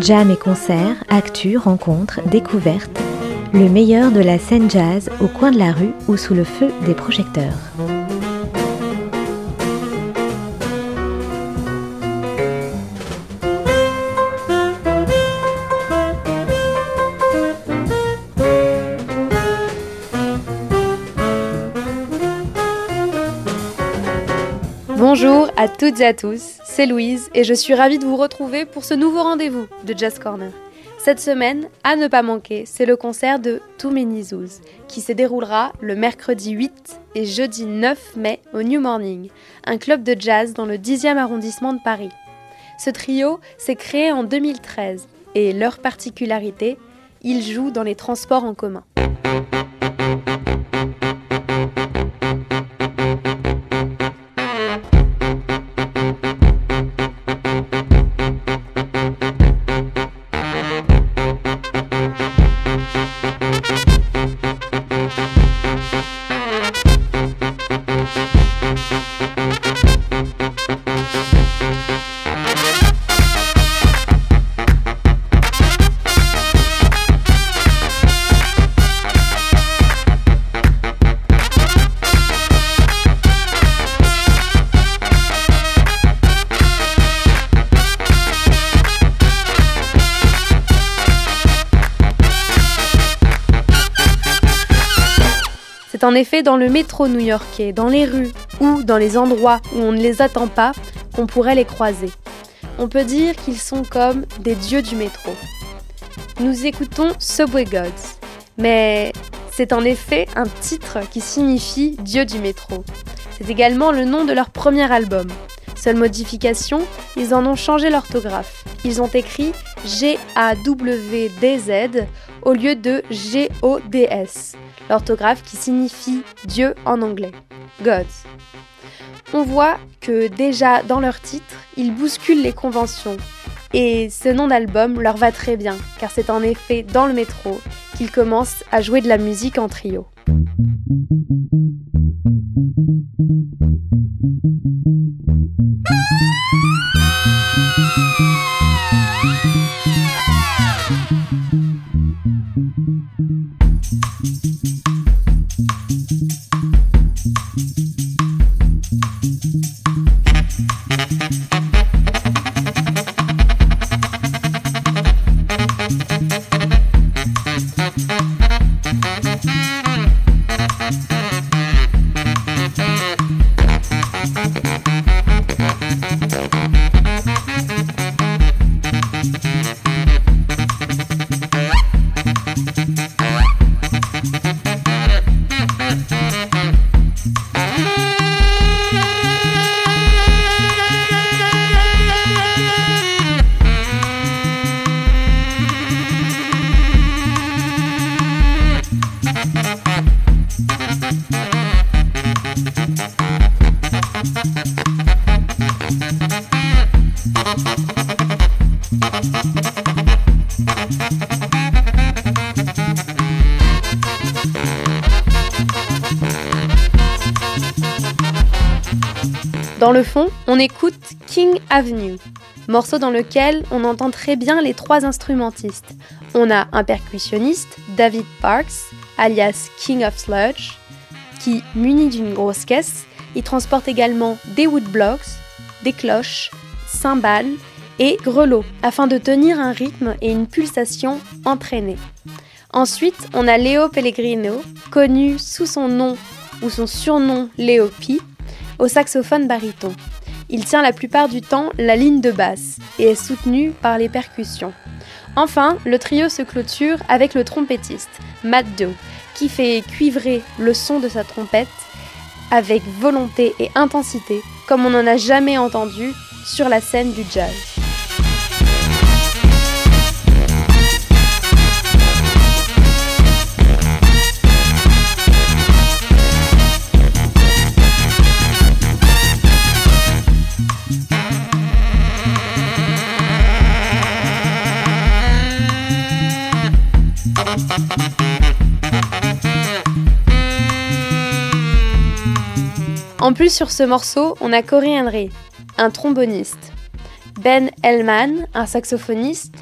Jam et concerts, actus, rencontres, découvertes, le meilleur de la scène jazz au coin de la rue ou sous le feu des projecteurs. Bonjour à toutes et à tous, c'est Louise et je suis ravie de vous retrouver pour ce nouveau rendez-vous de Jazz Corner. Cette semaine, à ne pas manquer, c'est le concert de Zoos qui se déroulera le mercredi 8 et jeudi 9 mai au New Morning, un club de jazz dans le 10e arrondissement de Paris. Ce trio s'est créé en 2013 et leur particularité, ils jouent dans les transports en commun. En effet dans le métro new-yorkais, dans les rues ou dans les endroits où on ne les attend pas qu'on pourrait les croiser. On peut dire qu'ils sont comme des dieux du métro. Nous écoutons Subway Gods, mais c'est en effet un titre qui signifie Dieu du métro. C'est également le nom de leur premier album. Seule modification, ils en ont changé l'orthographe. Ils ont écrit G-A-W-D-Z au lieu de G-O-D-S, l'orthographe qui signifie Dieu en anglais, Gods. On voit que déjà dans leur titre, ils bousculent les conventions. Et ce nom d'album leur va très bien, car c'est en effet dans le métro qu'ils commencent à jouer de la musique en trio. On écoute King Avenue, morceau dans lequel on entend très bien les trois instrumentistes. On a un percussionniste, David Parks, alias King of Sludge, qui, muni d'une grosse caisse, il transporte également des woodblocks, des cloches, cymbales et grelots afin de tenir un rythme et une pulsation entraînée. Ensuite, on a Leo Pellegrino, connu sous son nom ou son surnom Léo P, au saxophone baryton. Il tient la plupart du temps la ligne de basse et est soutenu par les percussions. Enfin, le trio se clôture avec le trompettiste, Matt Doe, qui fait cuivrer le son de sa trompette avec volonté et intensité, comme on n'en a jamais entendu sur la scène du jazz. En plus, sur ce morceau, on a Corey Henry, un tromboniste, Ben Hellman, un saxophoniste,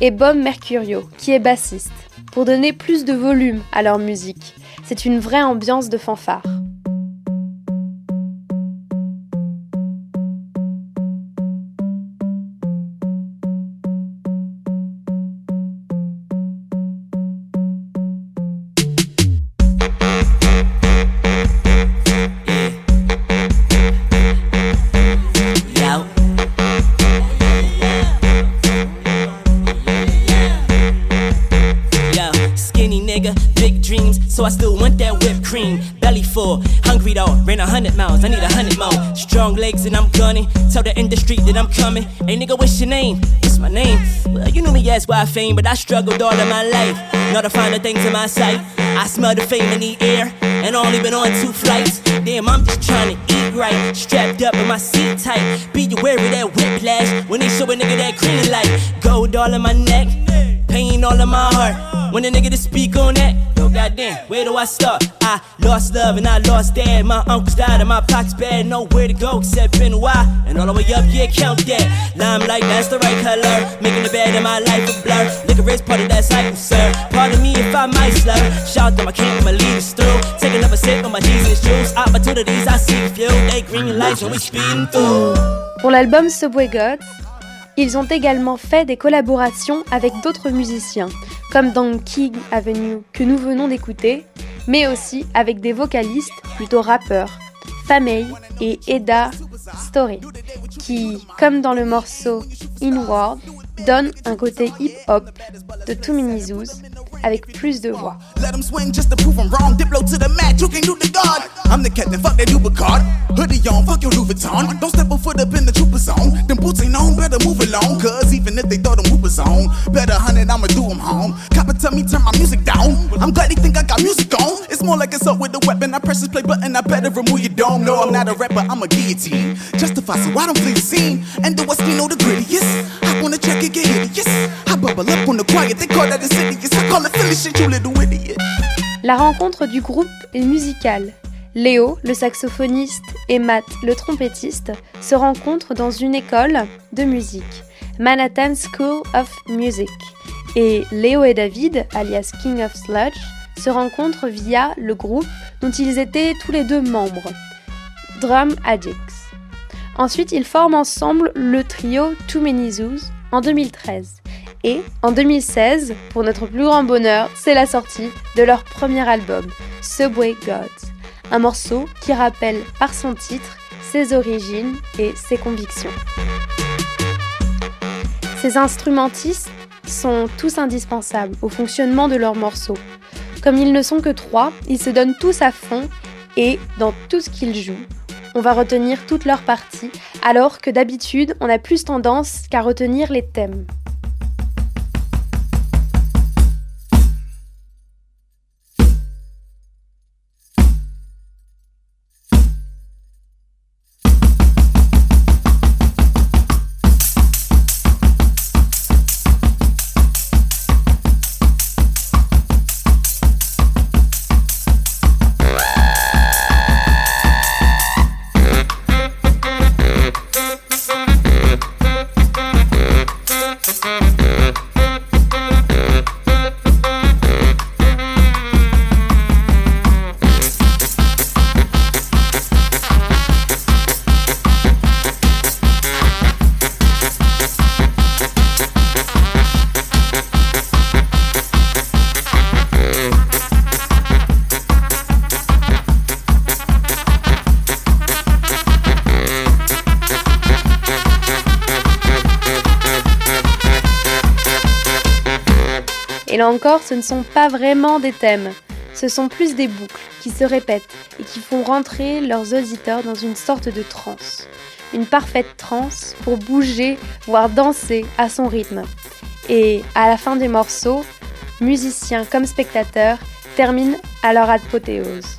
et Bob Mercurio, qui est bassiste, pour donner plus de volume à leur musique. C'est une vraie ambiance de fanfare. Whipped cream. Belly full, hungry though, ran a hundred miles, I need a hundred more. Strong legs and I'm gunning, tell the industry that I'm coming. Hey nigga, what's your name? It's my name? Well, you knew me as why I fame, but I struggled all of my life. Not to find the things in my sight. I smell the fame in the air, and only been on two flights. Damn, I'm just trying to eat right, strapped up in my seat tight. Be aware of that whiplash when they show a nigga that green light. Gold all in my neck, pain all in my heart. When a nigga to speak on that, goddamn, where do I start? I lost love and I lost dad. My uncle's died and my pocket's bad. Nowhere to go except NY. And all the way up, yeah, count that. Limelight, that's the right color. Making the bad in my life a blur. Liquor part of that cycle, sir. Pardon me if I might slur. Shout to my king, my leaders through. Take another sip of my Jesus juice. Opportunities I see few. They green lights when we speeding through. Pour l'album Subway Gods, ils ont également fait des collaborations avec d'autres musiciens, comme dans King Avenue que nous venons d'écouter, mais aussi avec des vocalistes plutôt rappeurs, Famey et Eda Story, qui, comme dans le morceau Inward, donne un côté hip-hop de Too Many Zoos avec. Let them swing just to prove I'm wrong. Diplo to the mat, you can do the god. I'm the captain, fuck that Uber card. Hoodie on, fuck your Louis Vuitton. Don't step a foot up in the trooper zone. Them boots ain't on, better move along. Cause even if they throw them whoopers on, better hunt it, I'ma do them home. Copper tell me turn my music down. I'm glad they think I got music on. It's more like it's up with the weapon. I press this play button, I better remove your dome. No, I'm not a rapper, I'm a guillotine. Justify, so I don't flee the scene. And the what's know the grittiest. I wanna check it, get hideous. I bubble up on the quiet, they call that the insidious. La rencontre du groupe est musicale. Léo, le saxophoniste, et Matt, le trompettiste, se rencontrent dans une école de musique, Manhattan School of Music. Et Léo et David, alias King of Sludge, se rencontrent via le groupe dont ils étaient tous les deux membres, Drum Addicts. Ensuite, ils forment ensemble le trio Too Many Zoos en 2013. Et en 2016, pour notre plus grand bonheur, c'est la sortie de leur premier album, Subway Gods, un morceau qui rappelle par son titre ses origines et ses convictions. Ces instrumentistes sont tous indispensables au fonctionnement de leurs morceaux. Comme ils ne sont que trois, ils se donnent tous à fond et dans tout ce qu'ils jouent, on va retenir toutes leurs parties, alors que d'habitude on a plus tendance qu'à retenir les thèmes. Ce ne sont pas vraiment des thèmes, ce sont plus des boucles. qui se répètent et qui font rentrer leurs auditeurs dans une sorte de transe. Une parfaite transe pour bouger, voire danser à son rythme. Et à la fin des morceaux, musiciens comme spectateurs terminent à leur apothéose.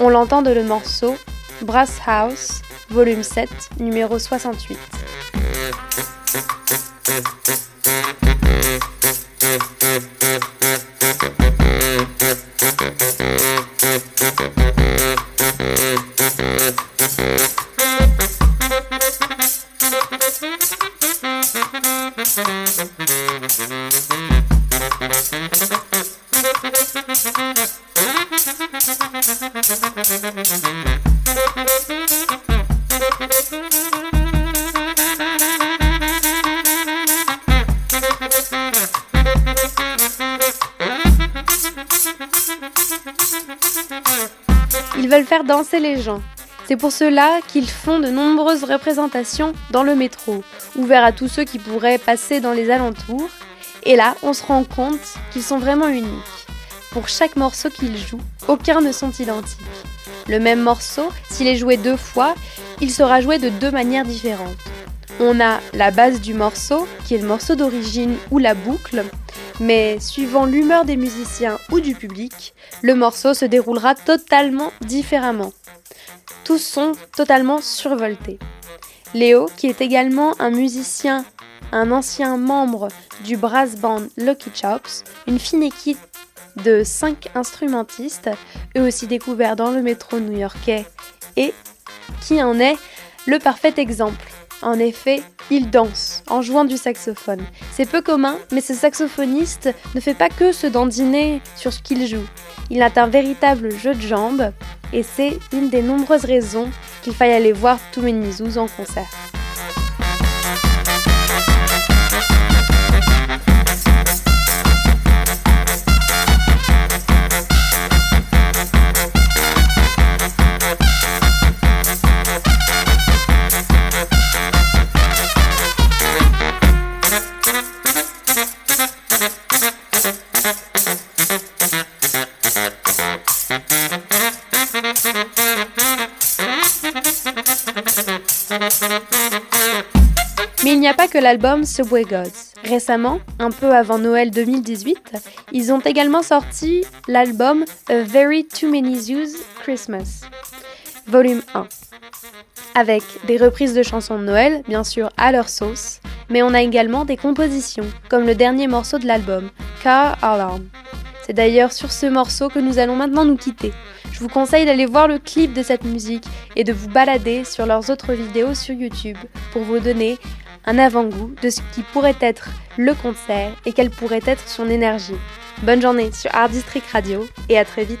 On l'entend de le morceau Brass House, volume 7, numéro 68. Mm-hmm. Ils veulent faire danser les gens. C'est pour cela qu'ils font de nombreuses représentations dans le métro, ouverts à tous ceux qui pourraient passer dans les alentours. Et là, on se rend compte qu'ils sont vraiment uniques. Pour chaque morceau qu'ils jouent, aucun ne sont identiques. Le même morceau, s'il est joué deux fois, il sera joué de deux manières différentes. On a la base du morceau, qui est le morceau d'origine ou la boucle, mais suivant l'humeur des musiciens ou du public, le morceau se déroulera totalement différemment. Tous sont totalement survoltés. Léo, qui est également un musicien, un ancien membre du brass band Lucky Chops, une fine équipe de 5 instrumentistes, eux aussi découverts dans le métro new-yorkais, et qui en est le parfait exemple. En effet, il danse en jouant du saxophone. C'est peu commun, mais ce saxophoniste ne fait pas que se dandiner sur ce qu'il joue. Il a un véritable jeu de jambes et c'est une des nombreuses raisons qu'il faille aller voir Zoos en concert. L'album Subway Gods. Récemment, un peu avant Noël 2018, ils ont également sorti l'album A Very Too Many Zoos Christmas, volume 1. Avec des reprises de chansons de Noël, bien sûr à leur sauce, mais on a également des compositions, comme le dernier morceau de l'album, Car Alarm. C'est d'ailleurs sur ce morceau que nous allons maintenant nous quitter. Je vous conseille d'aller voir le clip de cette musique et de vous balader sur leurs autres vidéos sur YouTube pour vous donner un avant-goût de ce qui pourrait être le concert et quelle pourrait être son énergie. Bonne journée sur Art District Radio et à très vite.